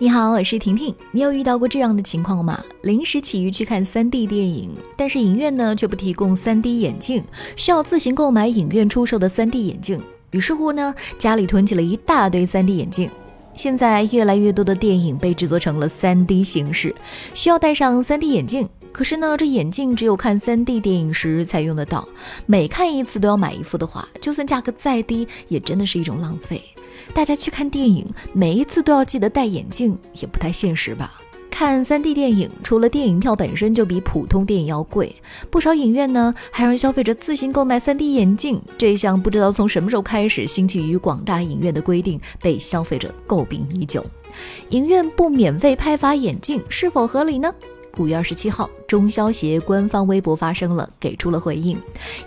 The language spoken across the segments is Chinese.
你好，我是婷婷。你有遇到过这样的情况吗？临时起意去看 3D 电影，但是影院呢却不提供 3D 眼镜，需要自行购买影院出售的 3D 眼镜。于是乎呢，家里囤起了一大堆 3D 眼镜。现在越来越多的电影被制作成了 3D 形式，需要戴上 3D 眼镜。可是呢，这眼镜只有看 3D 电影时才用得到，每看一次都要买一副的话，就算价格再低，也真的是一种浪费。大家去看电影，每一次都要记得戴眼镜，也不太现实吧？看 3D 电影，除了电影票本身就比普通电影要贵，不少影院呢还让消费者自行购买 3D 眼镜。这项不知道从什么时候开始兴起于广大影院的规定，被消费者诟病已久。影院不免费派发眼镜是否合理呢？五月二十七号，中消协官方微博发声了，给出了回应，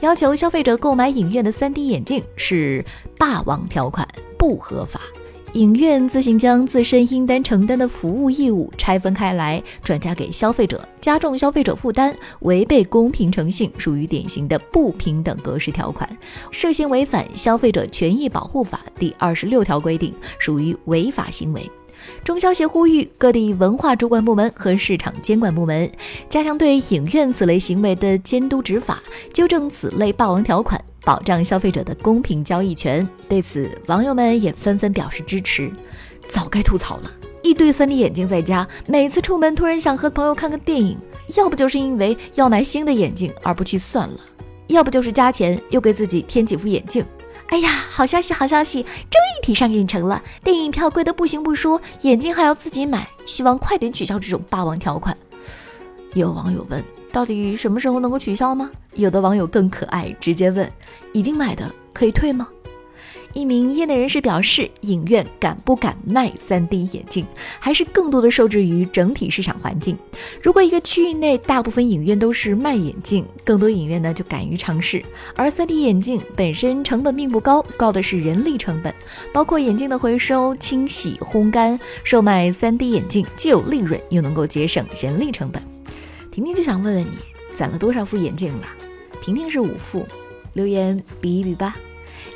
要求消费者购买影院的 3D 眼镜是霸王条款。不合法，影院自行将自身应当承担的服务义务拆分开来，转嫁给消费者，加重消费者负担，违背公平诚信，属于典型的不平等格式条款，涉嫌违反《消费者权益保护法》第二十六条规定，属于违法行为。中消协呼吁各地文化主管部门和市场监管部门加强对影院此类行为的监督执法，纠正此类霸王条款。保障消费者的公平交易权。对此，网友们也纷纷表示支持。早该吐槽了，一堆三 D 眼镜在家，每次出门突然想和朋友看个电影，要不就是因为要买新的眼镜而不去算了，要不就是加钱又给自己添几副眼镜。哎呀，好消息，好消息，终于提上日程了。电影票贵的不行不说，眼镜还要自己买，希望快点取消这种霸王条款。有网友问。到底什么时候能够取消吗？有的网友更可爱，直接问：已经买的可以退吗？一名业内人士表示，影院敢不敢卖 3D 眼镜，还是更多的受制于整体市场环境。如果一个区域内大部分影院都是卖眼镜，更多影院呢就敢于尝试。而 3D 眼镜本身成本并不高，高的是人力成本，包括眼镜的回收、清洗、烘干。售卖 3D 眼镜既有利润，又能够节省人力成本。婷婷就想问问你，攒了多少副眼镜了？婷婷是五副，留言比一比吧。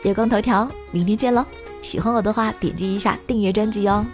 月光头条，明天见喽！喜欢我的话，点击一下订阅专辑哦。